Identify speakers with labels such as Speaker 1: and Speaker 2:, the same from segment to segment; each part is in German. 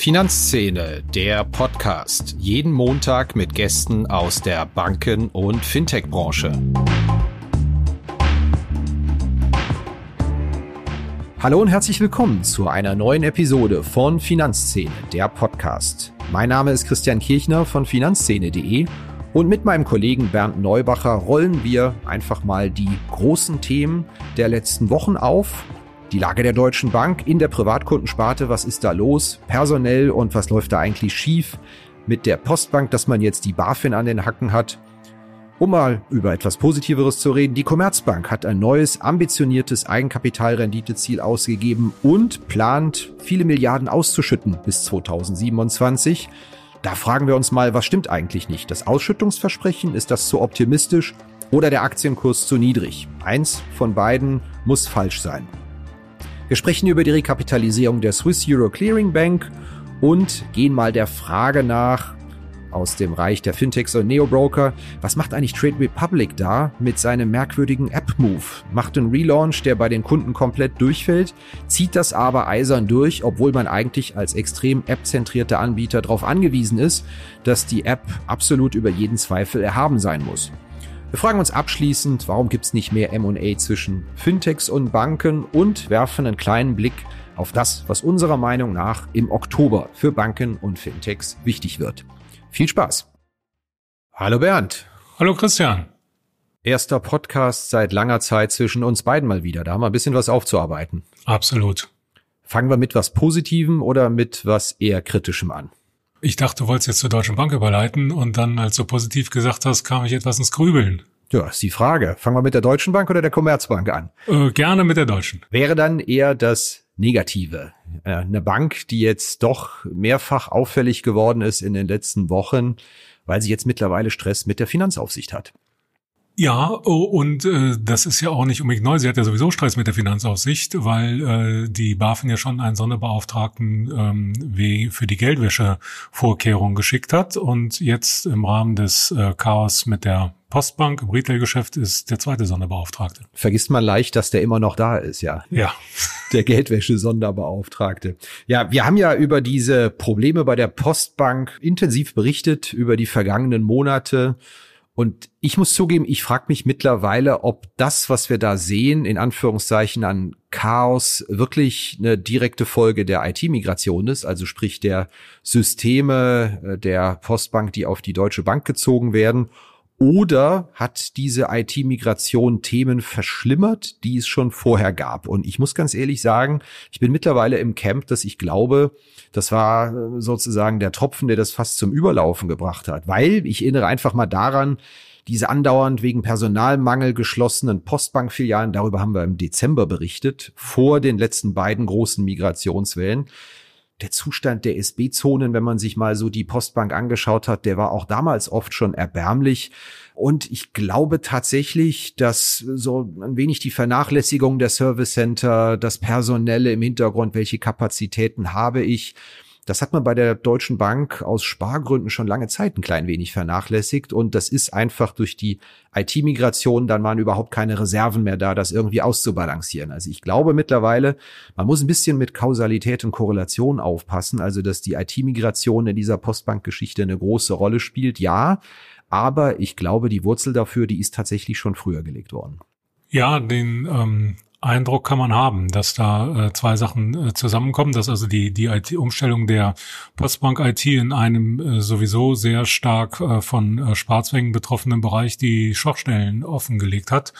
Speaker 1: Finanzszene, der Podcast. Jeden Montag mit Gästen aus der Banken- und Fintech-Branche. Hallo und herzlich willkommen zu einer neuen Episode von Finanzszene, der Podcast. Mein Name ist Christian Kirchner von finanzszene.de und mit meinem Kollegen Bernd Neubacher rollen wir einfach mal die großen Themen der letzten Wochen auf die Lage der Deutschen Bank in der Privatkundensparte, was ist da los, personell und was läuft da eigentlich schief mit der Postbank, dass man jetzt die BaFin an den Hacken hat. Um mal über etwas Positiveres zu reden, die Commerzbank hat ein neues, ambitioniertes Eigenkapitalrenditeziel ausgegeben und plant, viele Milliarden auszuschütten bis 2027. Da fragen wir uns mal, was stimmt eigentlich nicht? Das Ausschüttungsversprechen, ist das zu optimistisch oder der Aktienkurs zu niedrig? Eins von beiden muss falsch sein. Wir sprechen über die Rekapitalisierung der Swiss Euro Clearing Bank und gehen mal der Frage nach, aus dem Reich der Fintechs und Neobroker. Was macht eigentlich Trade Republic da mit seinem merkwürdigen App-Move? Macht einen Relaunch, der bei den Kunden komplett durchfällt, zieht das aber eisern durch, obwohl man eigentlich als extrem app-zentrierter Anbieter darauf angewiesen ist, dass die App absolut über jeden Zweifel erhaben sein muss. Wir fragen uns abschließend, warum gibt es nicht mehr MA zwischen Fintechs und Banken und werfen einen kleinen Blick auf das, was unserer Meinung nach im Oktober für Banken und Fintechs wichtig wird. Viel Spaß. Hallo Bernd.
Speaker 2: Hallo Christian.
Speaker 1: Erster Podcast seit langer Zeit zwischen uns beiden mal wieder. Da haben wir ein bisschen was aufzuarbeiten.
Speaker 2: Absolut.
Speaker 1: Fangen wir mit was Positivem oder mit was eher Kritischem an?
Speaker 2: Ich dachte, du wolltest jetzt zur Deutschen Bank überleiten und dann, als du positiv gesagt hast, kam ich etwas ins Grübeln.
Speaker 1: Ja, ist die Frage. Fangen wir mit der Deutschen Bank oder der Commerzbank an?
Speaker 2: Äh, gerne mit der Deutschen.
Speaker 1: Wäre dann eher das Negative. Äh, eine Bank, die jetzt doch mehrfach auffällig geworden ist in den letzten Wochen, weil sie jetzt mittlerweile Stress mit der Finanzaufsicht hat.
Speaker 2: Ja, oh, und äh, das ist ja auch nicht unbedingt neu. Sie hat ja sowieso Stress mit der Finanzaufsicht, weil äh, die BaFin ja schon einen Sonderbeauftragten ähm, wie für die Geldwäschevorkehrung geschickt hat. Und jetzt im Rahmen des äh, Chaos mit der Postbank im Retailgeschäft ist der zweite Sonderbeauftragte.
Speaker 1: Vergisst man leicht, dass der immer noch da ist, ja.
Speaker 2: Ja.
Speaker 1: Der Geldwäsche-Sonderbeauftragte. Ja, wir haben ja über diese Probleme bei der Postbank intensiv berichtet, über die vergangenen Monate. Und ich muss zugeben, ich frage mich mittlerweile, ob das, was wir da sehen, in Anführungszeichen an Chaos, wirklich eine direkte Folge der IT-Migration ist, also sprich der Systeme äh, der Postbank, die auf die Deutsche Bank gezogen werden, oder hat diese IT-Migration Themen verschlimmert, die es schon vorher gab? Und ich muss ganz ehrlich sagen, ich bin mittlerweile im Camp, dass ich glaube, das war äh, sozusagen der Tropfen, der das fast zum Überlaufen gebracht hat. Weil ich erinnere einfach mal daran, diese andauernd wegen Personalmangel geschlossenen Postbankfilialen, darüber haben wir im Dezember berichtet, vor den letzten beiden großen Migrationswellen der Zustand der SB-Zonen, wenn man sich mal so die Postbank angeschaut hat, der war auch damals oft schon erbärmlich. Und ich glaube tatsächlich, dass so ein wenig die Vernachlässigung der Service Center, das Personelle im Hintergrund, welche Kapazitäten habe ich, das hat man bei der Deutschen Bank aus Spargründen schon lange Zeit ein klein wenig vernachlässigt und das ist einfach durch die IT-Migration, dann waren überhaupt keine Reserven mehr da, das irgendwie auszubalancieren. Also ich glaube mittlerweile, man muss ein bisschen mit Kausalität und Korrelation aufpassen, also dass die IT-Migration in dieser Postbank-Geschichte eine große Rolle spielt, ja, aber ich glaube, die Wurzel dafür, die ist tatsächlich schon früher gelegt worden.
Speaker 2: Ja, den ähm, Eindruck kann man haben, dass da äh, zwei Sachen äh, zusammenkommen, dass also die die IT-Umstellung der Postbank IT in einem äh, sowieso sehr stark äh, von äh, Sparzwängen betroffenen Bereich die Schwachstellen offengelegt hat.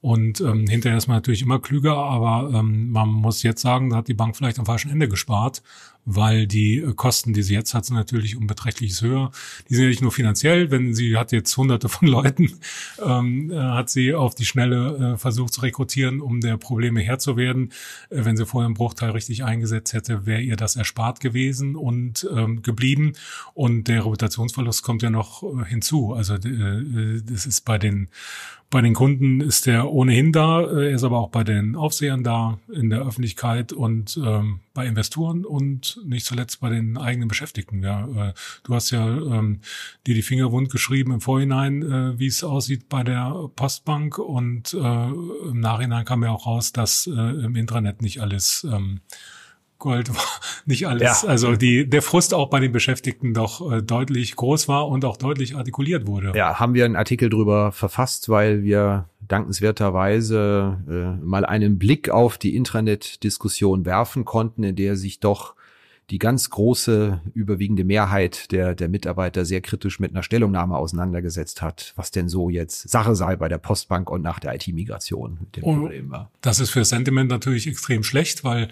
Speaker 2: Und ähm, hinterher ist man natürlich immer klüger, aber ähm, man muss jetzt sagen, da hat die Bank vielleicht am falschen Ende gespart, weil die äh, Kosten, die sie jetzt hat, sind natürlich um beträchtliches höher. Die sind ja nicht nur finanziell, wenn sie hat jetzt hunderte von Leuten, ähm, äh, hat sie auf die Schnelle äh, versucht zu rekrutieren, um der Probleme Herr zu werden. Äh, wenn sie vorher einen Bruchteil richtig eingesetzt hätte, wäre ihr das erspart gewesen und ähm, geblieben. Und der Reputationsverlust kommt ja noch äh, hinzu. Also äh, das ist bei den bei den Kunden ist er ohnehin da, er ist aber auch bei den Aufsehern da, in der Öffentlichkeit und ähm, bei Investoren und nicht zuletzt bei den eigenen Beschäftigten. Ja, äh, du hast ja ähm, dir die Finger wund geschrieben im Vorhinein, äh, wie es aussieht bei der Postbank und äh, im Nachhinein kam ja auch raus, dass äh, im Intranet nicht alles ähm, Gold war nicht alles, ja. also die, der Frust auch bei den Beschäftigten doch äh, deutlich groß war und auch deutlich artikuliert wurde.
Speaker 1: Ja, haben wir einen Artikel drüber verfasst, weil wir dankenswerterweise äh, mal einen Blick auf die Intranet-Diskussion werfen konnten, in der sich doch die ganz große, überwiegende Mehrheit der, der Mitarbeiter sehr kritisch mit einer Stellungnahme auseinandergesetzt hat, was denn so jetzt Sache sei bei der Postbank und nach der IT-Migration
Speaker 2: mit dem Problem war. Das ist für Sentiment natürlich extrem schlecht, weil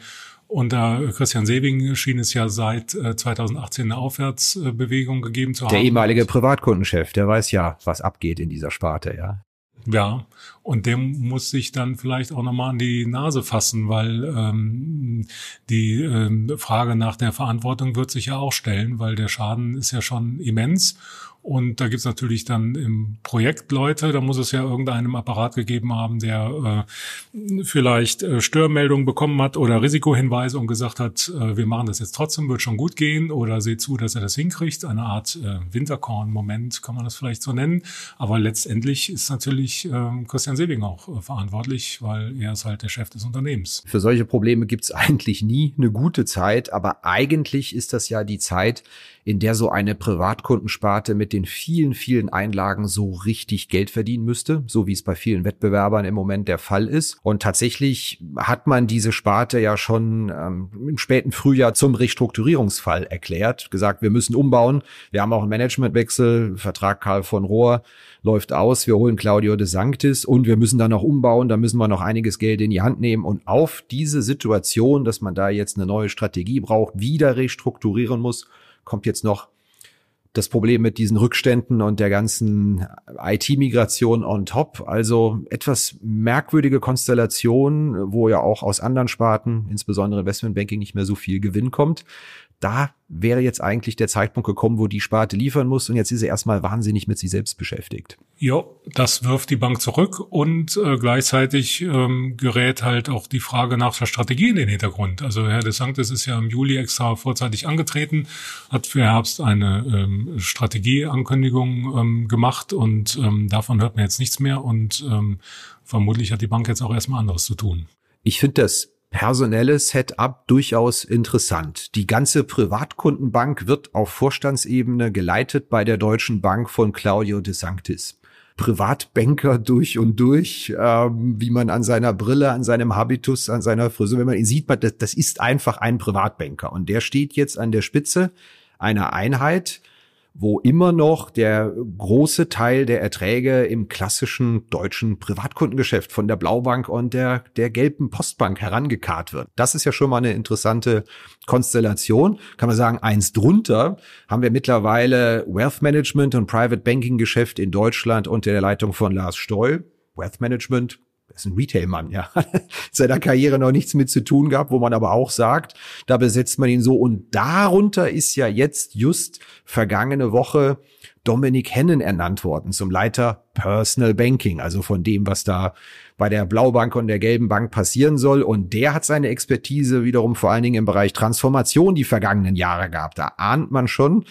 Speaker 2: unter Christian Sewing schien es ja seit 2018 äh, eine Aufwärtsbewegung gegeben zu
Speaker 1: haben. Der ehemalige Privatkundenchef, der weiß ja, was abgeht in dieser Sparte, ja.
Speaker 2: Ja, und dem muss sich dann vielleicht auch nochmal an die Nase fassen, weil ähm, die ähm, Frage nach der Verantwortung wird sich ja auch stellen, weil der Schaden ist ja schon immens und da gibt's natürlich dann im Projekt Leute, da muss es ja irgendeinem Apparat gegeben haben, der äh, vielleicht äh, Störmeldungen bekommen hat oder Risikohinweise und gesagt hat, äh, wir machen das jetzt trotzdem, wird schon gut gehen oder seht zu, dass er das hinkriegt. Eine Art äh, Winterkorn-Moment kann man das vielleicht so nennen. Aber letztendlich ist natürlich äh, Christian Sebing auch äh, verantwortlich, weil er ist halt der Chef des Unternehmens.
Speaker 1: Für solche Probleme gibt's eigentlich nie eine gute Zeit, aber eigentlich ist das ja die Zeit, in der so eine Privatkundensparte mit den vielen, vielen Einlagen so richtig Geld verdienen müsste, so wie es bei vielen Wettbewerbern im Moment der Fall ist. Und tatsächlich hat man diese Sparte ja schon ähm, im späten Frühjahr zum Restrukturierungsfall erklärt, gesagt, wir müssen umbauen. Wir haben auch einen Managementwechsel, Vertrag Karl von Rohr läuft aus, wir holen Claudio de Sanctis und wir müssen dann noch umbauen, da müssen wir noch einiges Geld in die Hand nehmen und auf diese Situation, dass man da jetzt eine neue Strategie braucht, wieder restrukturieren muss, kommt jetzt noch das Problem mit diesen Rückständen und der ganzen IT-Migration on top. Also etwas merkwürdige Konstellation, wo ja auch aus anderen Sparten, insbesondere Investmentbanking, nicht mehr so viel Gewinn kommt da wäre jetzt eigentlich der Zeitpunkt gekommen, wo die Sparte liefern muss und jetzt ist sie erstmal wahnsinnig mit sich selbst beschäftigt.
Speaker 2: Ja, das wirft die Bank zurück und äh, gleichzeitig ähm, gerät halt auch die Frage nach der Strategie in den Hintergrund. Also Herr de Sanctis ist ja im Juli extra vorzeitig angetreten, hat für Herbst eine ähm, Strategieankündigung ähm, gemacht und ähm, davon hört man jetzt nichts mehr und ähm, vermutlich hat die Bank jetzt auch erstmal anderes zu tun.
Speaker 1: Ich finde das personelles Setup durchaus interessant. Die ganze Privatkundenbank wird auf Vorstandsebene geleitet bei der Deutschen Bank von Claudio de Sanctis. Privatbanker durch und durch, ähm, wie man an seiner Brille, an seinem Habitus, an seiner Frisur, wenn man ihn sieht, das, das ist einfach ein Privatbanker. Und der steht jetzt an der Spitze einer Einheit, wo immer noch der große Teil der Erträge im klassischen deutschen Privatkundengeschäft von der Blaubank und der, der gelben Postbank herangekarrt wird. Das ist ja schon mal eine interessante Konstellation. Kann man sagen, eins drunter haben wir mittlerweile Wealth Management und Private Banking Geschäft in Deutschland unter der Leitung von Lars Stoll. Wealth Management ist ein Retail-Mann, ja. Seiner Karriere noch nichts mit zu tun gehabt, wo man aber auch sagt, da besetzt man ihn so. Und darunter ist ja jetzt just vergangene Woche Dominik Hennen ernannt worden zum Leiter Personal Banking, also von dem, was da bei der Blaubank und der Gelben Bank passieren soll. Und der hat seine Expertise wiederum vor allen Dingen im Bereich Transformation die vergangenen Jahre gehabt. Da ahnt man schon,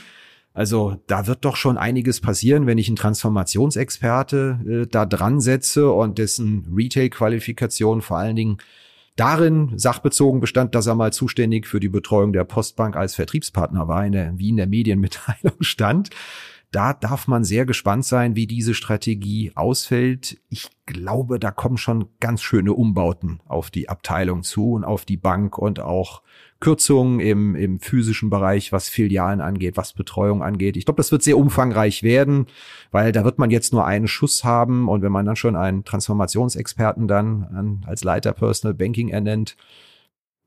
Speaker 1: also da wird doch schon einiges passieren, wenn ich einen Transformationsexperte äh, da dran setze und dessen Retail-Qualifikation vor allen Dingen darin sachbezogen bestand, dass er mal zuständig für die Betreuung der Postbank als Vertriebspartner war, in der, wie in der Medienmitteilung stand. Da darf man sehr gespannt sein, wie diese Strategie ausfällt. Ich glaube, da kommen schon ganz schöne Umbauten auf die Abteilung zu und auf die Bank und auch Kürzungen im, im physischen Bereich, was Filialen angeht, was Betreuung angeht. Ich glaube, das wird sehr umfangreich werden, weil da wird man jetzt nur einen Schuss haben und wenn man dann schon einen Transformationsexperten dann an, als Leiter Personal Banking ernennt,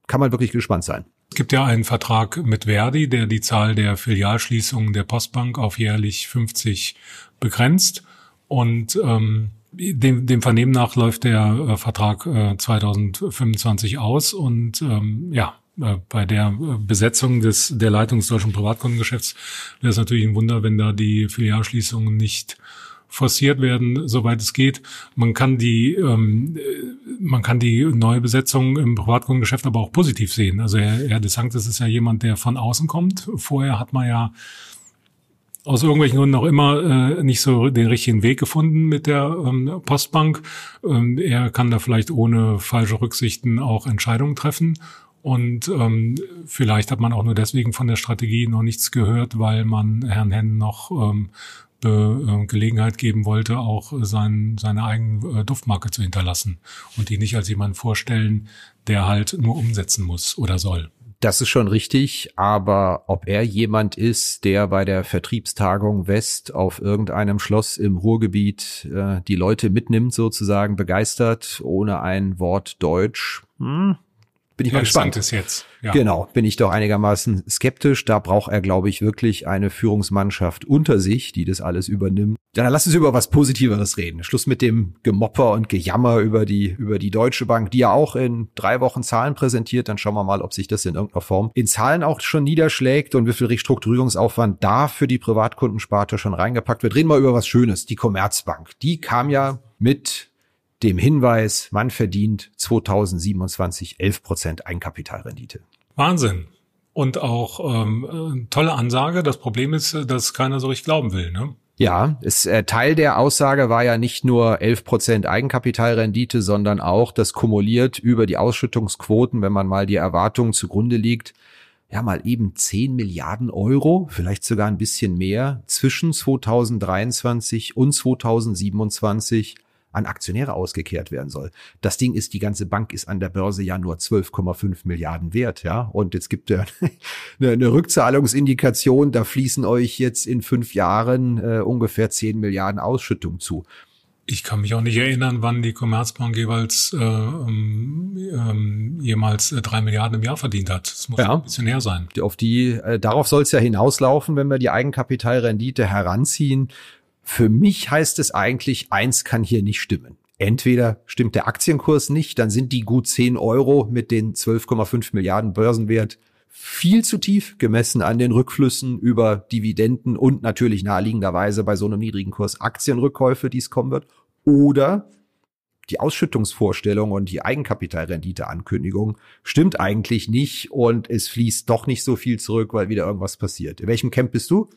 Speaker 1: kann man wirklich gespannt sein.
Speaker 2: Es gibt ja einen Vertrag mit Verdi, der die Zahl der Filialschließungen der Postbank auf jährlich 50 begrenzt. Und ähm, dem, dem Vernehmen nach läuft der äh, Vertrag äh, 2025 aus. Und ähm, ja, äh, bei der äh, Besetzung des, der Leitung des deutschen Privatkundengeschäfts wäre es natürlich ein Wunder, wenn da die Filialschließungen nicht forciert werden, soweit es geht. Man kann die, ähm, äh, man kann die neue Besetzung im Privatkundengeschäft aber auch positiv sehen. Also Herr, Herr de Sanctis ist ja jemand, der von außen kommt. Vorher hat man ja aus irgendwelchen Gründen auch immer äh, nicht so den richtigen Weg gefunden mit der ähm, Postbank. Ähm, er kann da vielleicht ohne falsche Rücksichten auch Entscheidungen treffen. Und ähm, vielleicht hat man auch nur deswegen von der Strategie noch nichts gehört, weil man Herrn Henn noch ähm, äh, Gelegenheit geben wollte, auch sein, seine eigene äh, Duftmarke zu hinterlassen und die nicht als jemand vorstellen, der halt nur umsetzen muss oder soll.
Speaker 1: Das ist schon richtig, aber ob er jemand ist, der bei der Vertriebstagung West auf irgendeinem Schloss im Ruhrgebiet äh, die Leute mitnimmt, sozusagen begeistert, ohne ein Wort Deutsch, hm, bin ich mal gespannt.
Speaker 2: Ist jetzt.
Speaker 1: Ja. Genau, bin ich doch einigermaßen skeptisch. Da braucht er, glaube ich, wirklich eine Führungsmannschaft unter sich, die das alles übernimmt. Dann lass uns über was Positiveres reden. Schluss mit dem Gemopper und Gejammer über die, über die Deutsche Bank, die ja auch in drei Wochen Zahlen präsentiert. Dann schauen wir mal, ob sich das in irgendeiner Form in Zahlen auch schon niederschlägt und wie viel Restrukturierungsaufwand da für die Privatkundensparte schon reingepackt wird. Reden wir über was Schönes. Die Commerzbank. Die kam ja mit dem Hinweis, man verdient 2027 11 Prozent Eigenkapitalrendite.
Speaker 2: Wahnsinn. Und auch ähm, tolle Ansage. Das Problem ist, dass keiner so richtig glauben will. Ne?
Speaker 1: Ja, es, äh, Teil der Aussage war ja nicht nur 11 Prozent Eigenkapitalrendite, sondern auch das kumuliert über die Ausschüttungsquoten, wenn man mal die Erwartungen zugrunde liegt, ja mal eben 10 Milliarden Euro, vielleicht sogar ein bisschen mehr, zwischen 2023 und 2027 an Aktionäre ausgekehrt werden soll. Das Ding ist, die ganze Bank ist an der Börse ja nur 12,5 Milliarden wert, ja. Und jetzt gibt er eine, eine Rückzahlungsindikation, da fließen euch jetzt in fünf Jahren äh, ungefähr 10 Milliarden Ausschüttung zu.
Speaker 2: Ich kann mich auch nicht erinnern, wann die Commerzbank jeweils äh, ähm, ähm jemals äh, drei Milliarden im Jahr verdient hat. Das muss ja. ein bisschen näher sein.
Speaker 1: Auf die, äh, darauf soll es ja hinauslaufen, wenn wir die Eigenkapitalrendite heranziehen. Für mich heißt es eigentlich, eins kann hier nicht stimmen. Entweder stimmt der Aktienkurs nicht, dann sind die gut 10 Euro mit den 12,5 Milliarden Börsenwert viel zu tief gemessen an den Rückflüssen über Dividenden und natürlich naheliegenderweise bei so einem niedrigen Kurs Aktienrückkäufe, die es kommen wird. Oder die Ausschüttungsvorstellung und die Eigenkapitalrenditeankündigung stimmt eigentlich nicht und es fließt doch nicht so viel zurück, weil wieder irgendwas passiert. In welchem Camp bist du?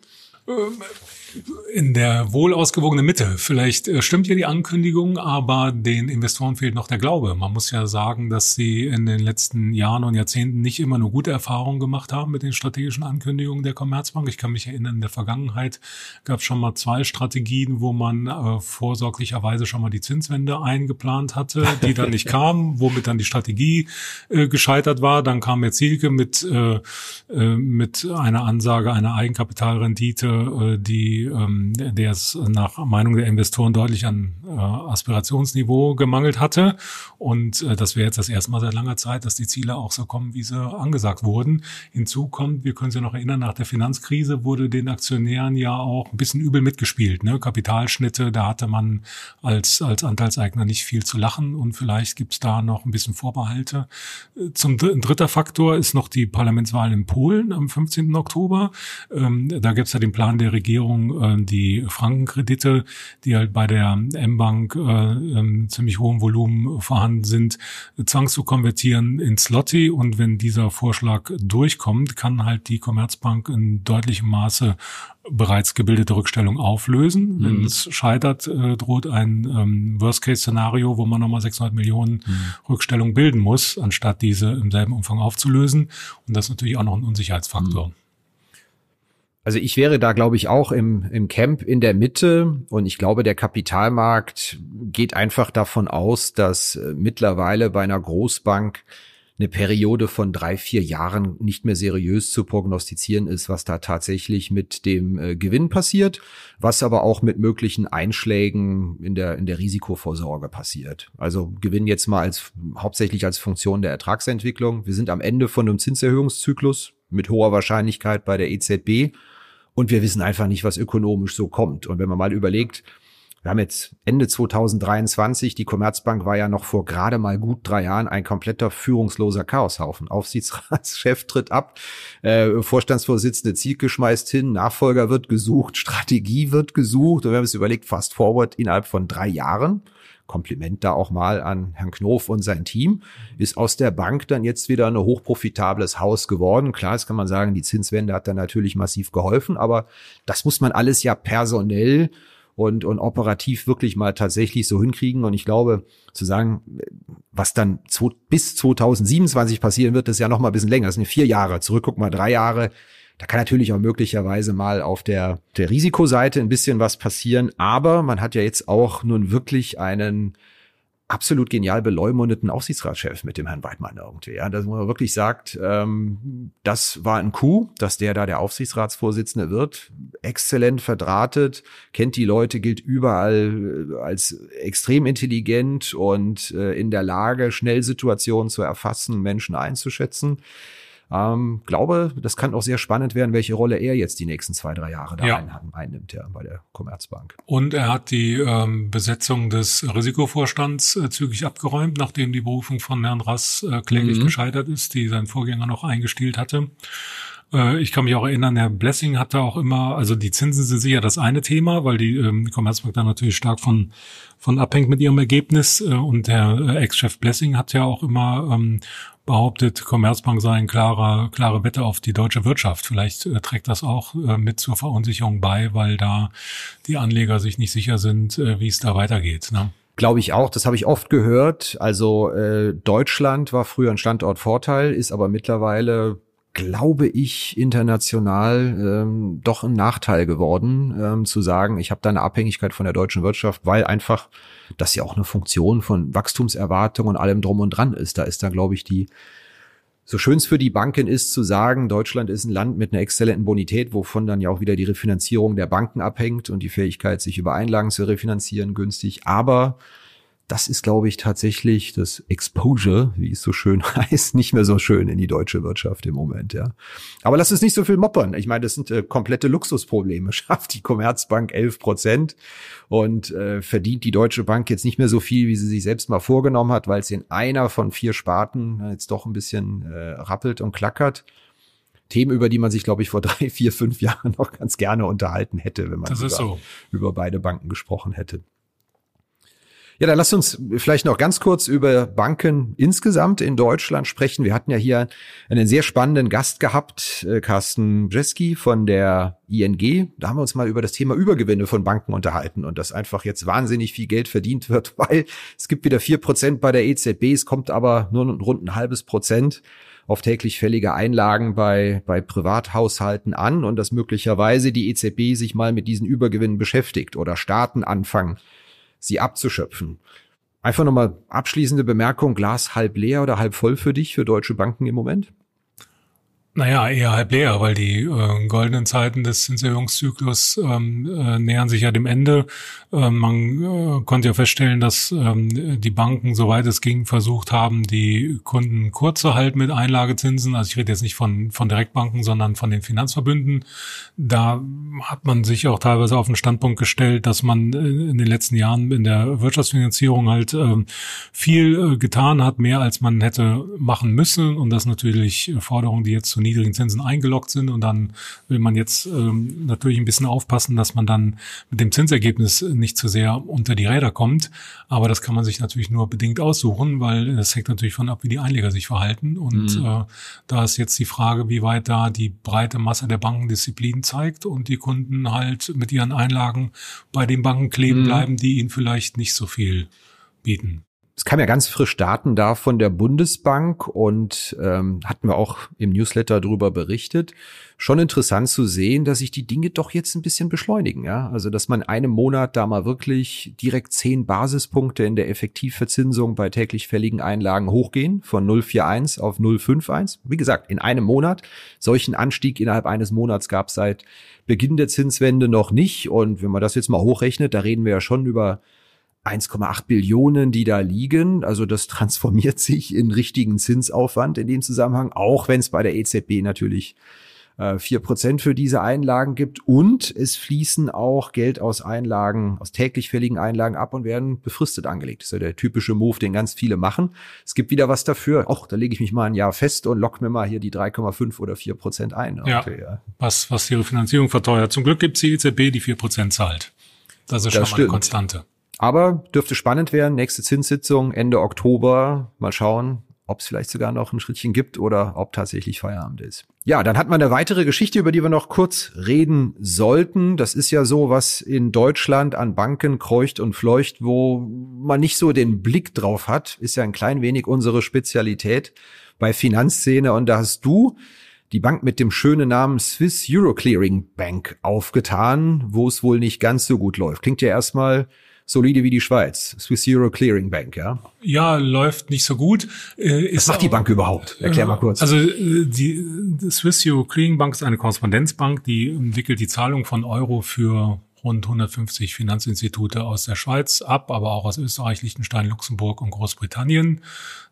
Speaker 2: In der wohl ausgewogenen Mitte. Vielleicht äh, stimmt ja die Ankündigung, aber den Investoren fehlt noch der Glaube. Man muss ja sagen, dass sie in den letzten Jahren und Jahrzehnten nicht immer nur gute Erfahrungen gemacht haben mit den strategischen Ankündigungen der Commerzbank. Ich kann mich erinnern, in der Vergangenheit gab es schon mal zwei Strategien, wo man äh, vorsorglicherweise schon mal die Zinswende eingeplant hatte, die dann nicht kamen, womit dann die Strategie äh, gescheitert war. Dann kam jetzt Zielke mit, äh, äh, mit einer Ansage einer Eigenkapitalrendite, äh, die ähm, der es nach Meinung der Investoren deutlich an äh, Aspirationsniveau gemangelt hatte. Und äh, das wäre jetzt das erste Mal seit langer Zeit, dass die Ziele auch so kommen, wie sie angesagt wurden. Hinzu kommt, wir können Sie noch erinnern, nach der Finanzkrise wurde den Aktionären ja auch ein bisschen übel mitgespielt. Ne? Kapitalschnitte, da hatte man als, als Anteilseigner nicht viel zu lachen und vielleicht gibt's da noch ein bisschen Vorbehalte. Zum ein dritter Faktor ist noch die Parlamentswahl in Polen am 15. Oktober. Ähm, da gibt's ja den Plan der Regierung, äh, die Frankenkredite, die halt bei der M-Bank äh, ähm, ziemlich hohem Volumen vorhanden sind, zwangs zu konvertieren in Slotty. Und wenn dieser Vorschlag durchkommt, kann halt die Commerzbank in deutlichem Maße bereits gebildete Rückstellung auflösen. Mhm. Wenn es scheitert, äh, droht ein ähm, Worst-Case-Szenario, wo man nochmal 600 Millionen mhm. Rückstellung bilden muss, anstatt diese im selben Umfang aufzulösen. Und das ist natürlich auch noch ein Unsicherheitsfaktor. Mhm.
Speaker 1: Also ich wäre da, glaube ich, auch im, im Camp in der Mitte und ich glaube, der Kapitalmarkt geht einfach davon aus, dass äh, mittlerweile bei einer Großbank eine Periode von drei, vier Jahren nicht mehr seriös zu prognostizieren ist, was da tatsächlich mit dem äh, Gewinn passiert, was aber auch mit möglichen Einschlägen in der, in der Risikovorsorge passiert. Also Gewinn jetzt mal als, hauptsächlich als Funktion der Ertragsentwicklung. Wir sind am Ende von einem Zinserhöhungszyklus mit hoher Wahrscheinlichkeit bei der EZB und wir wissen einfach nicht, was ökonomisch so kommt. Und wenn man mal überlegt, wir haben jetzt Ende 2023, die Commerzbank war ja noch vor gerade mal gut drei Jahren ein kompletter führungsloser Chaoshaufen. Aufsichtsratschef tritt ab, äh, Vorstandsvorsitzende Zielke schmeißt hin, Nachfolger wird gesucht, Strategie wird gesucht. Und wir haben uns überlegt, fast forward innerhalb von drei Jahren Kompliment da auch mal an Herrn Knof und sein Team, ist aus der Bank dann jetzt wieder ein hochprofitables Haus geworden. Klar, das kann man sagen, die Zinswende hat da natürlich massiv geholfen, aber das muss man alles ja personell und, und operativ wirklich mal tatsächlich so hinkriegen. Und ich glaube, zu sagen, was dann bis 2027 passieren wird, ist ja noch mal ein bisschen länger. Das sind vier Jahre. Zurück, guck mal, drei Jahre. Da kann natürlich auch möglicherweise mal auf der, der Risikoseite ein bisschen was passieren. Aber man hat ja jetzt auch nun wirklich einen absolut genial beleumundeten Aufsichtsratschef mit dem Herrn Weidmann irgendwie. Ja, dass man wirklich sagt, ähm, das war ein Coup, dass der da der Aufsichtsratsvorsitzende wird. Exzellent verdrahtet, kennt die Leute, gilt überall äh, als extrem intelligent und äh, in der Lage, schnell Situationen zu erfassen, Menschen einzuschätzen. Ähm, glaube, das kann auch sehr spannend werden, welche Rolle er jetzt die nächsten zwei, drei Jahre da ja. ein, einnimmt, ja, bei der Commerzbank.
Speaker 2: Und er hat die ähm, Besetzung des Risikovorstands äh, zügig abgeräumt, nachdem die Berufung von Herrn Rass äh, kläglich mhm. gescheitert ist, die sein Vorgänger noch eingestielt hatte. Äh, ich kann mich auch erinnern, Herr Blessing hatte auch immer, also die Zinsen sind sicher das eine Thema, weil die ähm, Commerzbank da natürlich stark von, von abhängt mit ihrem Ergebnis. Äh, und der äh, Ex-Chef Blessing hat ja auch immer ähm, behauptet, Commerzbank sei ein klarer, klare Wette auf die deutsche Wirtschaft. Vielleicht äh, trägt das auch äh, mit zur Verunsicherung bei, weil da die Anleger sich nicht sicher sind, äh, wie es da weitergeht. Ne?
Speaker 1: Glaube ich auch, das habe ich oft gehört. Also äh, Deutschland war früher ein Standortvorteil, ist aber mittlerweile glaube ich, international ähm, doch ein Nachteil geworden, ähm, zu sagen, ich habe da eine Abhängigkeit von der deutschen Wirtschaft, weil einfach das ja auch eine Funktion von Wachstumserwartung und allem drum und dran ist. Da ist da, glaube ich, die so schön es für die Banken ist zu sagen, Deutschland ist ein Land mit einer exzellenten Bonität, wovon dann ja auch wieder die Refinanzierung der Banken abhängt und die Fähigkeit, sich über Einlagen zu refinanzieren, günstig. Aber das ist, glaube ich, tatsächlich das Exposure, wie es so schön heißt, nicht mehr so schön in die deutsche Wirtschaft im Moment, ja. Aber lass es nicht so viel moppern. Ich meine, das sind äh, komplette Luxusprobleme. Schafft die Commerzbank 11 Prozent und äh, verdient die Deutsche Bank jetzt nicht mehr so viel, wie sie sich selbst mal vorgenommen hat, weil sie in einer von vier Sparten jetzt doch ein bisschen äh, rappelt und klackert. Themen, über die man sich, glaube ich, vor drei, vier, fünf Jahren noch ganz gerne unterhalten hätte, wenn man
Speaker 2: so.
Speaker 1: über beide Banken gesprochen hätte. Ja, dann lass uns vielleicht noch ganz kurz über Banken insgesamt in Deutschland sprechen. Wir hatten ja hier einen sehr spannenden Gast gehabt, äh, Carsten Brzeski von der ING. Da haben wir uns mal über das Thema Übergewinne von Banken unterhalten und dass einfach jetzt wahnsinnig viel Geld verdient wird, weil es gibt wieder vier Prozent bei der EZB, es kommt aber nur rund ein halbes Prozent auf täglich fällige Einlagen bei, bei Privathaushalten an und dass möglicherweise die EZB sich mal mit diesen Übergewinnen beschäftigt oder Staaten anfangen, sie abzuschöpfen. Einfach nochmal abschließende Bemerkung, Glas halb leer oder halb voll für dich, für deutsche Banken im Moment?
Speaker 2: Naja, eher halb leer, weil die äh, goldenen Zeiten des Zinserhöhungszyklus ähm, äh, nähern sich ja dem Ende. Äh, man äh, konnte ja feststellen, dass ähm, die Banken, soweit es ging, versucht haben, die Kunden kurz zu halten mit Einlagezinsen. Also ich rede jetzt nicht von, von Direktbanken, sondern von den Finanzverbünden. Da hat man sich auch teilweise auf den Standpunkt gestellt, dass man in den letzten Jahren in der Wirtschaftsfinanzierung halt äh, viel äh, getan hat, mehr als man hätte machen müssen. Und das natürlich Forderungen, die jetzt zu niedrigen Zinsen eingeloggt sind und dann will man jetzt ähm, natürlich ein bisschen aufpassen, dass man dann mit dem Zinsergebnis nicht zu sehr unter die Räder kommt. Aber das kann man sich natürlich nur bedingt aussuchen, weil das hängt natürlich von ab, wie die Einleger sich verhalten. Und mhm. äh, da ist jetzt die Frage, wie weit da die breite Masse der Banken Disziplin zeigt und die Kunden halt mit ihren Einlagen bei den Banken kleben mhm. bleiben, die ihnen vielleicht nicht so viel bieten.
Speaker 1: Es kam ja ganz frisch Daten da von der Bundesbank und ähm, hatten wir auch im Newsletter darüber berichtet. Schon interessant zu sehen, dass sich die Dinge doch jetzt ein bisschen beschleunigen. Ja, also dass man in einem Monat da mal wirklich direkt zehn Basispunkte in der Effektivverzinsung bei täglich fälligen Einlagen hochgehen von 0,41 auf 0,51. Wie gesagt, in einem Monat. Solchen Anstieg innerhalb eines Monats gab es seit Beginn der Zinswende noch nicht. Und wenn man das jetzt mal hochrechnet, da reden wir ja schon über 1,8 Billionen, die da liegen. Also das transformiert sich in richtigen Zinsaufwand in dem Zusammenhang, auch wenn es bei der EZB natürlich äh, vier Prozent für diese Einlagen gibt. Und es fließen auch Geld aus Einlagen, aus täglich fälligen Einlagen ab und werden befristet angelegt. Das ist ja der typische Move, den ganz viele machen. Es gibt wieder was dafür. Och, da lege ich mich mal ein Jahr fest und lock mir mal hier die 3,5 oder 4 Prozent ein.
Speaker 2: Ja, okay, ja, was, was ihre Finanzierung verteuert. Zum Glück gibt die EZB, die vier Prozent zahlt. Das ist das schon mal eine Konstante.
Speaker 1: Aber dürfte spannend werden. Nächste Zinssitzung Ende Oktober. Mal schauen, ob es vielleicht sogar noch ein Schrittchen gibt oder ob tatsächlich Feierabend ist. Ja, dann hat man eine weitere Geschichte, über die wir noch kurz reden sollten. Das ist ja so, was in Deutschland an Banken kreucht und fleucht, wo man nicht so den Blick drauf hat. Ist ja ein klein wenig unsere Spezialität bei Finanzszene. Und da hast du die Bank mit dem schönen Namen Swiss Euroclearing Bank aufgetan, wo es wohl nicht ganz so gut läuft. Klingt ja erstmal solide wie die Schweiz. Swiss Euro Clearing Bank, ja?
Speaker 2: Ja, läuft nicht so gut.
Speaker 1: Äh, Was macht die Bank überhaupt? Erklär mal kurz.
Speaker 2: Also äh, die, die Swiss Euro Clearing Bank ist eine Korrespondenzbank, die entwickelt die Zahlung von Euro für rund 150 Finanzinstitute aus der Schweiz ab, aber auch aus Österreich, Liechtenstein, Luxemburg und Großbritannien.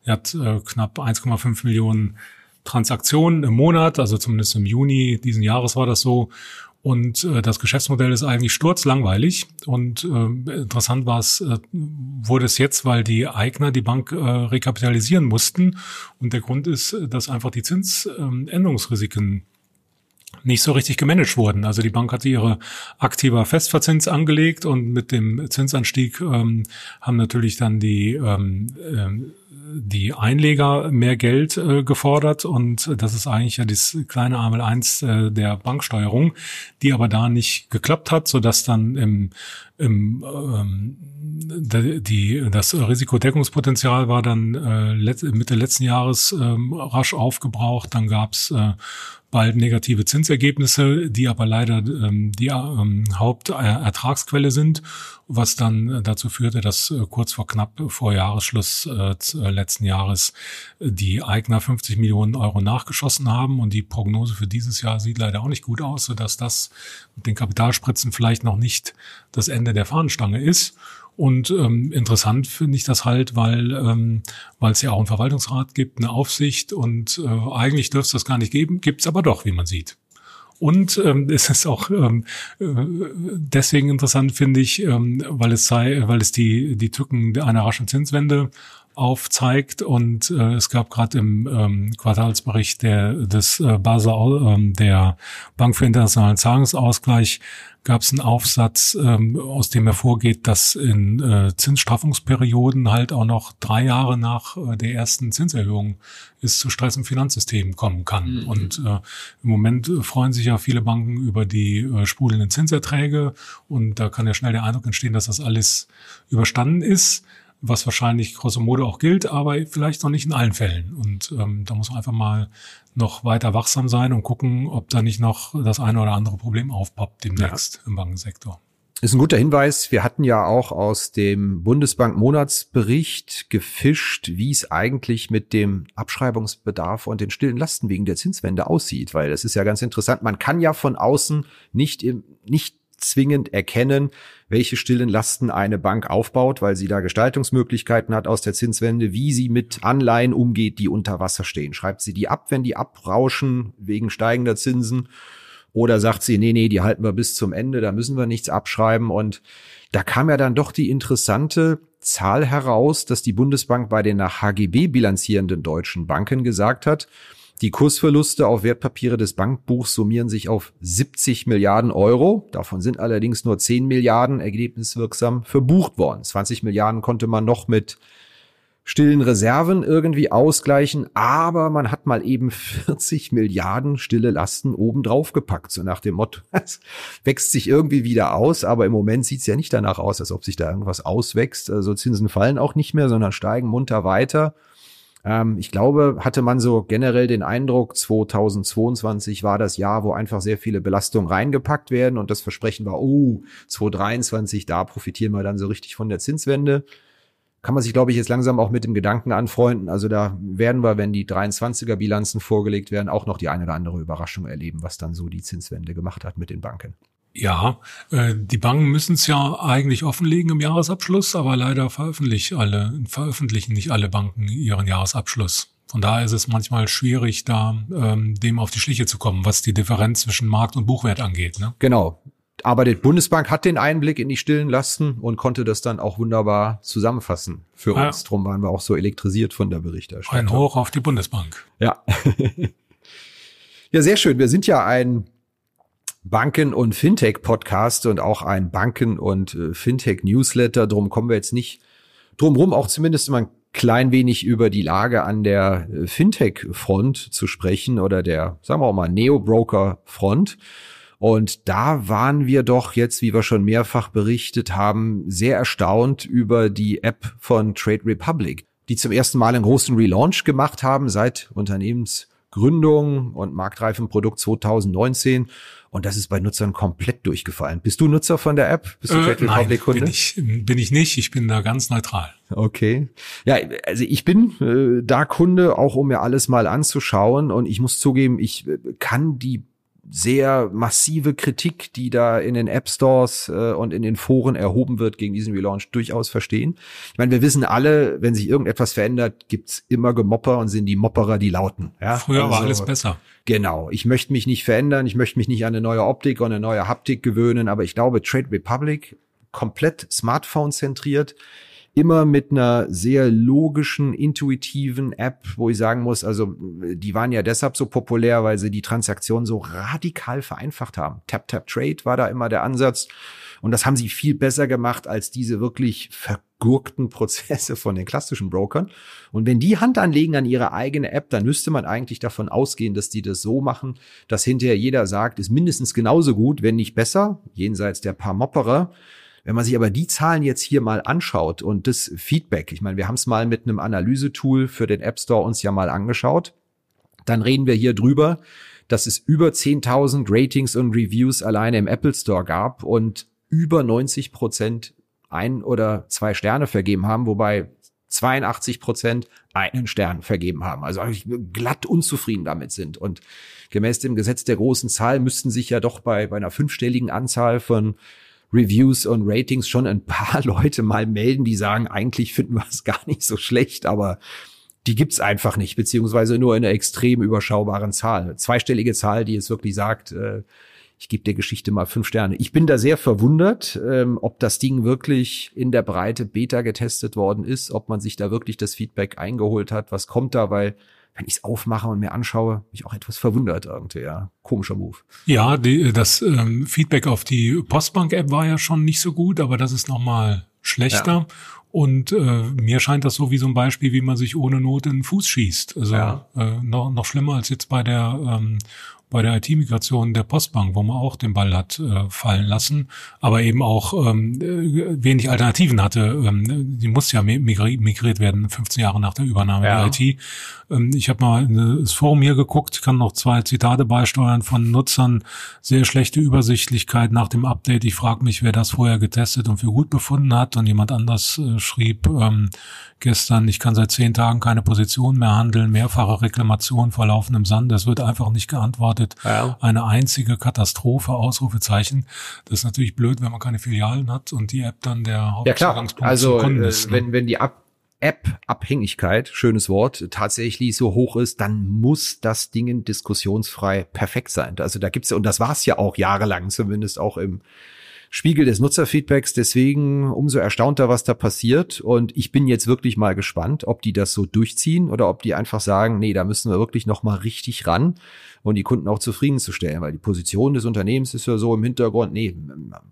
Speaker 2: Sie hat äh, knapp 1,5 Millionen Transaktionen im Monat, also zumindest im Juni diesen Jahres war das so. Und äh, das Geschäftsmodell ist eigentlich sturzlangweilig. Und äh, interessant war es, äh, wurde es jetzt, weil die Eigner die Bank äh, rekapitalisieren mussten. Und der Grund ist, dass einfach die Zinsänderungsrisiken nicht so richtig gemanagt wurden. Also die Bank hatte ihre aktiver Festverzins angelegt und mit dem Zinsanstieg ähm, haben natürlich dann die ähm, äh, die Einleger mehr Geld äh, gefordert und das ist eigentlich ja das kleine Amel 1 äh, der Banksteuerung, die aber da nicht geklappt hat, so dass dann im, im ähm, die, das Risikodeckungspotenzial war dann äh, Mitte letzten Jahres ähm, rasch aufgebraucht. Dann gab's äh, bald negative Zinsergebnisse, die aber leider ähm, die ähm, Hauptertragsquelle sind, was dann dazu führte, dass äh, kurz vor knapp vor Jahresschluss äh, äh letzten Jahres die Eigner 50 Millionen Euro nachgeschossen haben und die Prognose für dieses Jahr sieht leider auch nicht gut aus, sodass das mit den Kapitalspritzen vielleicht noch nicht das Ende der Fahnenstange ist. Und ähm, interessant finde ich das halt, weil ähm, weil es ja auch einen Verwaltungsrat gibt, eine Aufsicht und äh, eigentlich dürfte es das gar nicht geben, gibt es aber doch, wie man sieht. Und ähm, es ist auch ähm, äh, deswegen interessant, finde ich, ähm, weil es sei, weil es die die Tücken einer raschen Zinswende aufzeigt und äh, es gab gerade im ähm, Quartalsbericht der des äh, Basel ähm, der Bank für internationalen Zahlungsausgleich gab es einen Aufsatz, ähm, aus dem hervorgeht, dass in äh, Zinsstraffungsperioden halt auch noch drei Jahre nach äh, der ersten Zinserhöhung es zu Stress im Finanzsystem kommen kann. Mhm. Und äh, im Moment freuen sich ja viele Banken über die äh, sprudelnden Zinserträge und da kann ja schnell der Eindruck entstehen, dass das alles überstanden ist was wahrscheinlich grosso modo auch gilt, aber vielleicht noch nicht in allen Fällen. Und ähm, da muss man einfach mal noch weiter wachsam sein und gucken, ob da nicht noch das eine oder andere Problem aufpoppt demnächst ja. im Bankensektor.
Speaker 1: Ist ein guter Hinweis. Wir hatten ja auch aus dem Bundesbank-Monatsbericht gefischt, wie es eigentlich mit dem Abschreibungsbedarf und den stillen Lasten wegen der Zinswende aussieht, weil das ist ja ganz interessant. Man kann ja von außen nicht im, nicht zwingend erkennen, welche stillen Lasten eine Bank aufbaut, weil sie da Gestaltungsmöglichkeiten hat aus der Zinswende, wie sie mit Anleihen umgeht, die unter Wasser stehen. Schreibt sie die ab, wenn die abrauschen wegen steigender Zinsen? Oder sagt sie, nee, nee, die halten wir bis zum Ende, da müssen wir nichts abschreiben. Und da kam ja dann doch die interessante Zahl heraus, dass die Bundesbank bei den nach HGB bilanzierenden deutschen Banken gesagt hat, die Kursverluste auf Wertpapiere des Bankbuchs summieren sich auf 70 Milliarden Euro. Davon sind allerdings nur 10 Milliarden ergebniswirksam verbucht worden. 20 Milliarden konnte man noch mit stillen Reserven irgendwie ausgleichen, aber man hat mal eben 40 Milliarden stille Lasten obendrauf gepackt, so nach dem Motto, es wächst sich irgendwie wieder aus, aber im Moment sieht es ja nicht danach aus, als ob sich da irgendwas auswächst. Also Zinsen fallen auch nicht mehr, sondern steigen munter weiter. Ähm, ich glaube, hatte man so generell den Eindruck, 2022 war das Jahr, wo einfach sehr viele Belastungen reingepackt werden und das Versprechen war, oh, 2023, da profitieren wir dann so richtig von der Zinswende. Kann man sich, glaube ich, jetzt langsam auch mit dem Gedanken anfreunden. Also da werden wir, wenn die 23er Bilanzen vorgelegt werden, auch noch die eine oder andere Überraschung erleben, was dann so die Zinswende gemacht hat mit den Banken.
Speaker 2: Ja, äh, die Banken müssen es ja eigentlich offenlegen im Jahresabschluss, aber leider veröffentlichen alle, veröffentlichen nicht alle Banken ihren Jahresabschluss. Von daher ist es manchmal schwierig, da ähm, dem auf die Schliche zu kommen, was die Differenz zwischen Markt und Buchwert angeht. Ne?
Speaker 1: Genau. Aber die Bundesbank hat den Einblick in die stillen Lasten und konnte das dann auch wunderbar zusammenfassen für ja. uns. Drum waren wir auch so elektrisiert von der Berichterstattung.
Speaker 2: Ein Hoch auf die Bundesbank.
Speaker 1: Ja. ja, sehr schön. Wir sind ja ein Banken- und Fintech-Podcast und auch ein Banken- und äh, Fintech-Newsletter. Drum kommen wir jetzt nicht drum rum, auch zumindest mal ein klein wenig über die Lage an der äh, Fintech-Front zu sprechen oder der, sagen wir auch mal, Neo-Broker-Front. Und da waren wir doch jetzt, wie wir schon mehrfach berichtet haben, sehr erstaunt über die App von Trade Republic, die zum ersten Mal einen großen Relaunch gemacht haben seit Unternehmensgründung und marktreifen Produkt 2019 und das ist bei Nutzern komplett durchgefallen. Bist du Nutzer von der App? Bist du
Speaker 2: äh, Trade Republic Kunde? Bin ich, bin ich nicht. Ich bin da ganz neutral.
Speaker 1: Okay. Ja, also ich bin äh, da Kunde, auch um mir alles mal anzuschauen. Und ich muss zugeben, ich äh, kann die sehr massive Kritik, die da in den App Stores äh, und in den Foren erhoben wird gegen diesen Relaunch, durchaus verstehen. Ich meine, wir wissen alle, wenn sich irgendetwas verändert, gibt's immer Gemopper und sind die Mopperer die Lauten. Ja?
Speaker 2: Früher also, war alles besser.
Speaker 1: Genau. Ich möchte mich nicht verändern, ich möchte mich nicht an eine neue Optik und eine neue Haptik gewöhnen, aber ich glaube, Trade Republic komplett Smartphone zentriert immer mit einer sehr logischen, intuitiven App, wo ich sagen muss, also die waren ja deshalb so populär, weil sie die Transaktion so radikal vereinfacht haben. Tap, Tap, Trade war da immer der Ansatz. Und das haben sie viel besser gemacht als diese wirklich vergurkten Prozesse von den klassischen Brokern. Und wenn die Hand anlegen an ihre eigene App, dann müsste man eigentlich davon ausgehen, dass die das so machen, dass hinterher jeder sagt, ist mindestens genauso gut, wenn nicht besser, jenseits der paar Mopperer. Wenn man sich aber die Zahlen jetzt hier mal anschaut und das Feedback, ich meine, wir haben es mal mit einem Analysetool für den App Store uns ja mal angeschaut, dann reden wir hier drüber, dass es über 10.000 Ratings und Reviews alleine im Apple Store gab und über 90 Prozent ein oder zwei Sterne vergeben haben, wobei 82 Prozent einen Stern vergeben haben. Also glatt unzufrieden damit sind. Und gemäß dem Gesetz der großen Zahl müssten sich ja doch bei, bei einer fünfstelligen Anzahl von Reviews und Ratings schon ein paar Leute mal melden, die sagen, eigentlich finden wir es gar nicht so schlecht, aber die gibt's einfach nicht, beziehungsweise nur in einer extrem überschaubaren Zahl. zweistellige Zahl, die es wirklich sagt, äh, ich gebe der Geschichte mal fünf Sterne. Ich bin da sehr verwundert, ähm, ob das Ding wirklich in der Breite Beta getestet worden ist, ob man sich da wirklich das Feedback eingeholt hat. Was kommt da? Weil wenn ich es aufmache und mir anschaue, bin ich auch etwas verwundert irgendwie, ja. Komischer Move.
Speaker 2: Ja, die, das ähm, Feedback auf die Postbank-App war ja schon nicht so gut, aber das ist nochmal schlechter. Ja. Und äh, mir scheint das so wie so ein Beispiel, wie man sich ohne Not in den Fuß schießt. Also ja. äh, noch, noch schlimmer als jetzt bei der ähm, bei der IT-Migration der Postbank, wo man auch den Ball hat äh, fallen lassen, aber eben auch ähm, äh, wenig Alternativen hatte. Ähm, die muss ja migri migriert werden, 15 Jahre nach der Übernahme ja. der IT. Ähm, ich habe mal das Forum hier geguckt, kann noch zwei Zitate beisteuern von Nutzern. Sehr schlechte Übersichtlichkeit nach dem Update. Ich frage mich, wer das vorher getestet und für gut befunden hat. Und jemand anders äh, schrieb ähm, gestern, ich kann seit zehn Tagen keine Position mehr handeln, mehrfache Reklamation vor laufendem Sand. Es wird einfach nicht geantwortet bedeutet ja. eine einzige Katastrophe, Ausrufezeichen. Das ist natürlich blöd, wenn man keine Filialen hat und die App dann der
Speaker 1: Hauptzugangspunkt ja, also, zum Kunden ist. Ne? Wenn, wenn die App App-Abhängigkeit, schönes Wort, tatsächlich so hoch ist, dann muss das Ding diskussionsfrei perfekt sein. Also da gibt's ja, und das war's ja auch jahrelang, zumindest auch im Spiegel des Nutzerfeedbacks. Deswegen umso erstaunter, was da passiert. Und ich bin jetzt wirklich mal gespannt, ob die das so durchziehen oder ob die einfach sagen, nee, da müssen wir wirklich noch mal richtig ran und die Kunden auch zufriedenzustellen, weil die Position des Unternehmens ist ja so im Hintergrund, nee,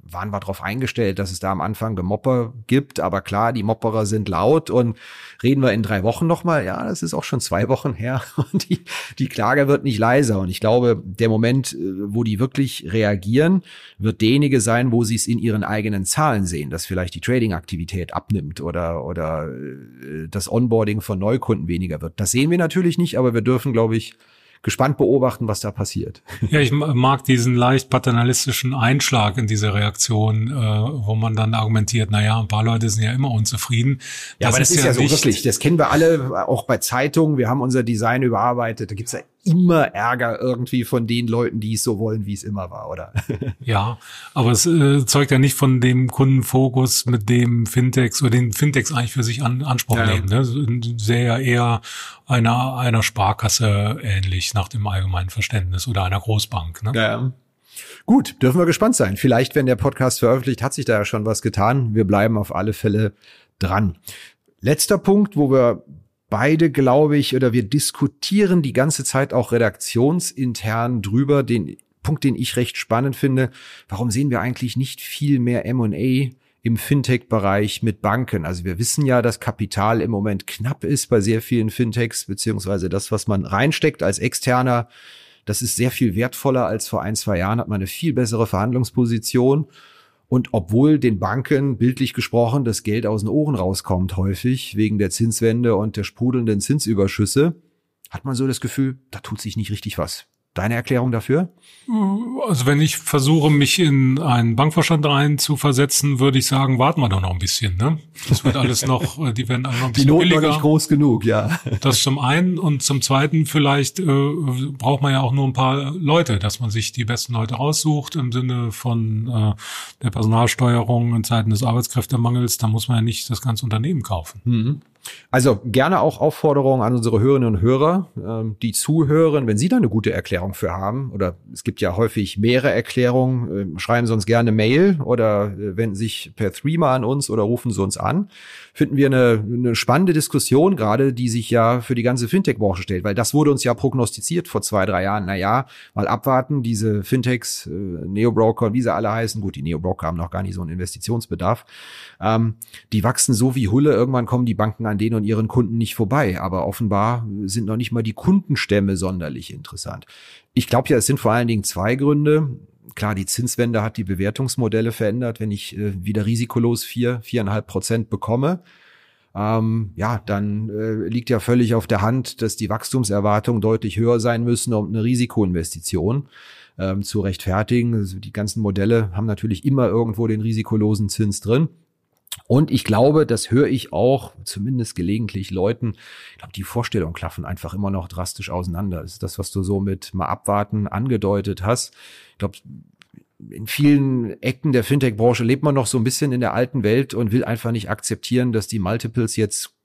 Speaker 1: waren wir darauf eingestellt, dass es da am Anfang Gemopper gibt, aber klar, die Mopperer sind laut. Und reden wir in drei Wochen nochmal, ja, das ist auch schon zwei Wochen her. Und die, die Klage wird nicht leiser. Und ich glaube, der Moment, äh, wo die wirklich reagieren, wird derjenige sein, wo sie es in ihren eigenen Zahlen sehen, dass vielleicht die Trading-Aktivität abnimmt oder, oder äh, das Onboarding von Neukunden weniger wird. Das sehen wir natürlich nicht, aber wir dürfen, glaube ich, gespannt beobachten, was da passiert.
Speaker 2: Ja, ich mag diesen leicht paternalistischen Einschlag in diese Reaktion, äh, wo man dann argumentiert, na ja, ein paar Leute sind ja immer unzufrieden.
Speaker 1: Ja, das aber das ist, ist ja, so wirklich, das kennen wir alle, auch bei Zeitungen, wir haben unser Design überarbeitet, da gibt's ja immer Ärger irgendwie von den Leuten, die es so wollen, wie es immer war, oder?
Speaker 2: ja, aber es äh, zeugt ja nicht von dem Kundenfokus, mit dem Fintechs oder den Fintechs eigentlich für sich an, Anspruch ja. nehmen. Ne? Sehr ja eher einer, einer Sparkasse ähnlich nach dem allgemeinen Verständnis oder einer Großbank. Ne?
Speaker 1: Ja. Gut, dürfen wir gespannt sein. Vielleicht, wenn der Podcast veröffentlicht, hat sich da ja schon was getan. Wir bleiben auf alle Fälle dran. Letzter Punkt, wo wir beide, glaube ich, oder wir diskutieren die ganze Zeit auch redaktionsintern drüber. Den Punkt, den ich recht spannend finde, warum sehen wir eigentlich nicht viel mehr M&A im Fintech-Bereich mit Banken. Also wir wissen ja, dass Kapital im Moment knapp ist bei sehr vielen Fintechs, beziehungsweise das, was man reinsteckt als externer, das ist sehr viel wertvoller als vor ein, zwei Jahren, hat man eine viel bessere Verhandlungsposition. Und obwohl den Banken bildlich gesprochen das Geld aus den Ohren rauskommt, häufig wegen der Zinswende und der sprudelnden Zinsüberschüsse, hat man so das Gefühl, da tut sich nicht richtig was. Deine Erklärung dafür?
Speaker 2: Also wenn ich versuche, mich in einen Bankvorstand rein zu versetzen, würde ich sagen, warten wir doch noch ein bisschen. Ne? Das wird alles noch, äh, die werden alle noch ein bisschen
Speaker 1: die
Speaker 2: billiger.
Speaker 1: Noch nicht groß genug, ja.
Speaker 2: Das zum einen und zum zweiten vielleicht äh, braucht man ja auch nur ein paar Leute, dass man sich die besten Leute raussucht im Sinne von äh, der Personalsteuerung in Zeiten des Arbeitskräftemangels. Da muss man ja nicht das ganze Unternehmen kaufen.
Speaker 1: Mhm. Also gerne auch Aufforderungen an unsere Hörerinnen und Hörer, ähm, die zuhören, wenn Sie da eine gute Erklärung für haben, oder es gibt ja häufig mehrere Erklärungen, äh, schreiben Sie uns gerne Mail oder äh, wenden sich per Threema an uns oder rufen Sie uns an. Finden wir eine, eine spannende Diskussion gerade, die sich ja für die ganze Fintech-Branche stellt, weil das wurde uns ja prognostiziert vor zwei, drei Jahren. Naja, mal abwarten, diese Fintechs, äh, Neobroker, wie sie alle heißen, gut, die Neobroker haben noch gar nicht so einen Investitionsbedarf, ähm, die wachsen so wie Hulle, irgendwann kommen die Banken an an denen und ihren Kunden nicht vorbei. Aber offenbar sind noch nicht mal die Kundenstämme sonderlich interessant. Ich glaube ja, es sind vor allen Dingen zwei Gründe. Klar, die Zinswende hat die Bewertungsmodelle verändert. Wenn ich äh, wieder risikolos vier, viereinhalb Prozent bekomme, ähm, ja, dann äh, liegt ja völlig auf der Hand, dass die Wachstumserwartungen deutlich höher sein müssen, um eine Risikoinvestition ähm, zu rechtfertigen. Also die ganzen Modelle haben natürlich immer irgendwo den risikolosen Zins drin. Und ich glaube, das höre ich auch, zumindest gelegentlich Leuten, ich glaube, die Vorstellungen klaffen einfach immer noch drastisch auseinander. Das ist das, was du so mit mal abwarten angedeutet hast. Ich glaube, in vielen Ecken der Fintech-Branche lebt man noch so ein bisschen in der alten Welt und will einfach nicht akzeptieren, dass die Multiples jetzt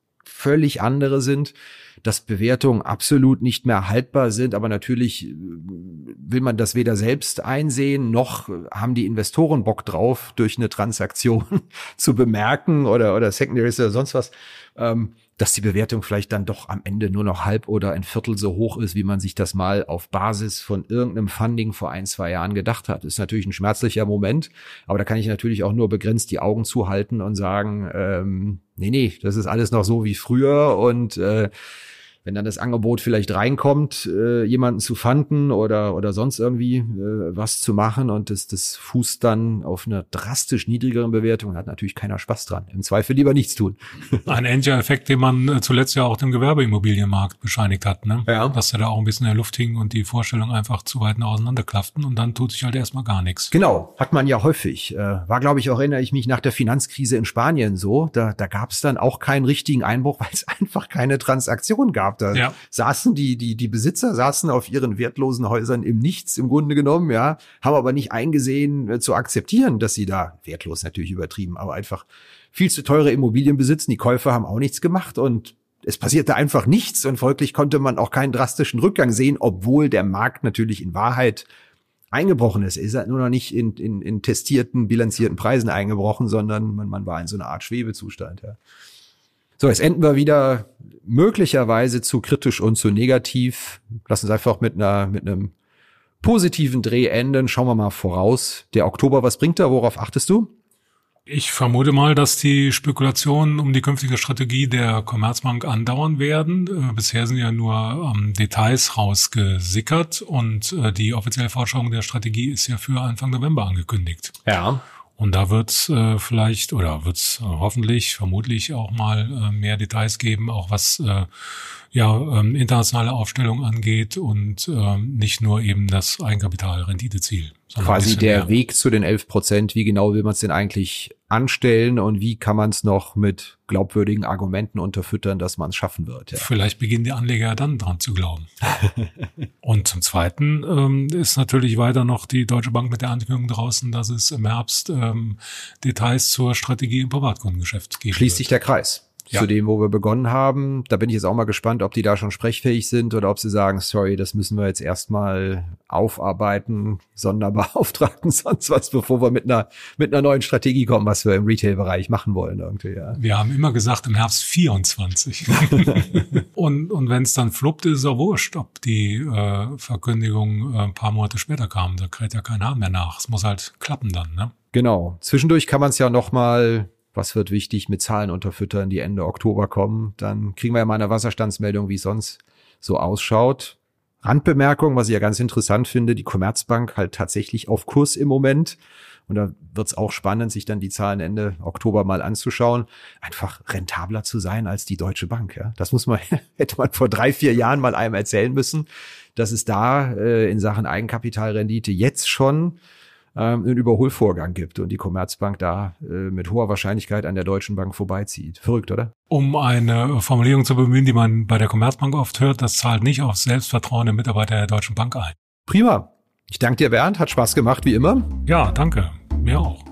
Speaker 1: völlig andere sind dass Bewertungen absolut nicht mehr haltbar sind. Aber natürlich äh, will man das weder selbst einsehen, noch haben die Investoren Bock drauf, durch eine Transaktion zu bemerken oder, oder Secondaries oder sonst was, ähm, dass die Bewertung vielleicht dann doch am Ende nur noch halb oder ein Viertel so hoch ist, wie man sich das mal auf Basis von irgendeinem Funding vor ein, zwei Jahren gedacht hat. Ist natürlich ein schmerzlicher Moment, aber da kann ich natürlich auch nur begrenzt die Augen zuhalten und sagen, ähm, nee, nee, das ist alles noch so wie früher und äh, wenn dann das Angebot vielleicht reinkommt, äh, jemanden zu fanden oder, oder sonst irgendwie äh, was zu machen und das, das fußt dann auf einer drastisch niedrigeren Bewertung, hat natürlich keiner Spaß dran. Im Zweifel lieber nichts tun.
Speaker 2: Ein Angel-Effekt, den man äh, zuletzt ja auch dem Gewerbeimmobilienmarkt bescheinigt hat, ne?
Speaker 1: Ja.
Speaker 2: Dass er da auch ein bisschen in der Luft hing und die Vorstellungen einfach zu weit auseinanderklafften und dann tut sich halt erstmal gar nichts.
Speaker 1: Genau, hat man ja häufig. Äh, war, glaube ich, auch erinnere ich mich nach der Finanzkrise in Spanien so. Da, da gab es dann auch keinen richtigen Einbruch, weil es einfach keine Transaktion gab gehabt. Da ja. saßen die, die, die Besitzer saßen auf ihren wertlosen Häusern im Nichts im Grunde genommen, ja, haben aber nicht eingesehen äh, zu akzeptieren, dass sie da wertlos natürlich übertrieben, aber einfach viel zu teure Immobilien besitzen. Die Käufer haben auch nichts gemacht und es passierte einfach nichts und folglich konnte man auch keinen drastischen Rückgang sehen, obwohl der Markt natürlich in Wahrheit eingebrochen ist. Er ist halt nur noch nicht in, in, in testierten, bilanzierten Preisen eingebrochen, sondern man, man war in so einer Art Schwebezustand. Ja. So, jetzt enden wir wieder möglicherweise zu kritisch und zu negativ. Lass uns einfach mit einer, mit einem positiven Dreh enden. Schauen wir mal voraus. Der Oktober, was bringt er? Worauf achtest du?
Speaker 2: Ich vermute mal, dass die Spekulationen um die künftige Strategie der Commerzbank andauern werden. Äh, bisher sind ja nur ähm, Details rausgesickert und äh, die offizielle Forschung der Strategie ist ja für Anfang November angekündigt.
Speaker 1: Ja.
Speaker 2: Und da wird es äh, vielleicht oder wird es hoffentlich, vermutlich auch mal äh, mehr Details geben, auch was äh, ja ähm, internationale Aufstellung angeht und äh, nicht nur eben das Eigenkapitalrenditeziel.
Speaker 1: Quasi der mehr. Weg zu den 11 Prozent, wie genau will man es denn eigentlich anstellen und wie kann man es noch mit glaubwürdigen Argumenten unterfüttern, dass man es schaffen wird.
Speaker 2: Ja. Vielleicht beginnen die Anleger ja dann dran zu glauben. und zum Zweiten ähm, ist natürlich weiter noch die Deutsche Bank mit der Ankündigung draußen, dass es im Herbst ähm, Details zur Strategie im Privatkundengeschäft
Speaker 1: geben Schließt wird. sich der Kreis ja. zu dem, wo wir begonnen haben. Da bin ich jetzt auch mal gespannt, ob die da schon sprechfähig sind oder ob sie sagen, sorry, das müssen wir jetzt erstmal aufarbeiten, Sonderbeauftragten, sonst was, bevor wir mit einer, mit einer neuen Strategie kommen, was wir im Retail-Bereich machen wollen irgendwie, ja.
Speaker 2: Wir haben immer gesagt, im Herbst 24. und und wenn es dann fluppt, ist es auch wurscht, ob die äh, Verkündigung äh, ein paar Monate später kam. Da kräht ja kein Hahn mehr nach. Es muss halt klappen dann, ne?
Speaker 1: Genau. Zwischendurch kann man es ja noch mal, was wird wichtig, mit Zahlen unterfüttern, die Ende Oktober kommen. Dann kriegen wir ja mal eine Wasserstandsmeldung, wie es sonst so ausschaut. Randbemerkung, was ich ja ganz interessant finde, die Commerzbank halt tatsächlich auf Kurs im Moment. Und da wird es auch spannend, sich dann die Zahlen Ende Oktober mal anzuschauen. Einfach rentabler zu sein als die Deutsche Bank. Ja? Das muss man, hätte man vor drei, vier Jahren mal einem erzählen müssen, dass es da äh, in Sachen Eigenkapitalrendite jetzt schon ähm, einen Überholvorgang gibt und die Commerzbank da äh, mit hoher Wahrscheinlichkeit an der Deutschen Bank vorbeizieht. Verrückt, oder?
Speaker 2: Um eine Formulierung zu bemühen, die man bei der Commerzbank oft hört, das zahlt nicht auf Selbstvertrauen der Mitarbeiter der Deutschen Bank ein.
Speaker 1: Prima. Ich danke dir, Bernd. Hat Spaß gemacht, wie immer.
Speaker 2: Ja, danke. Mir auch.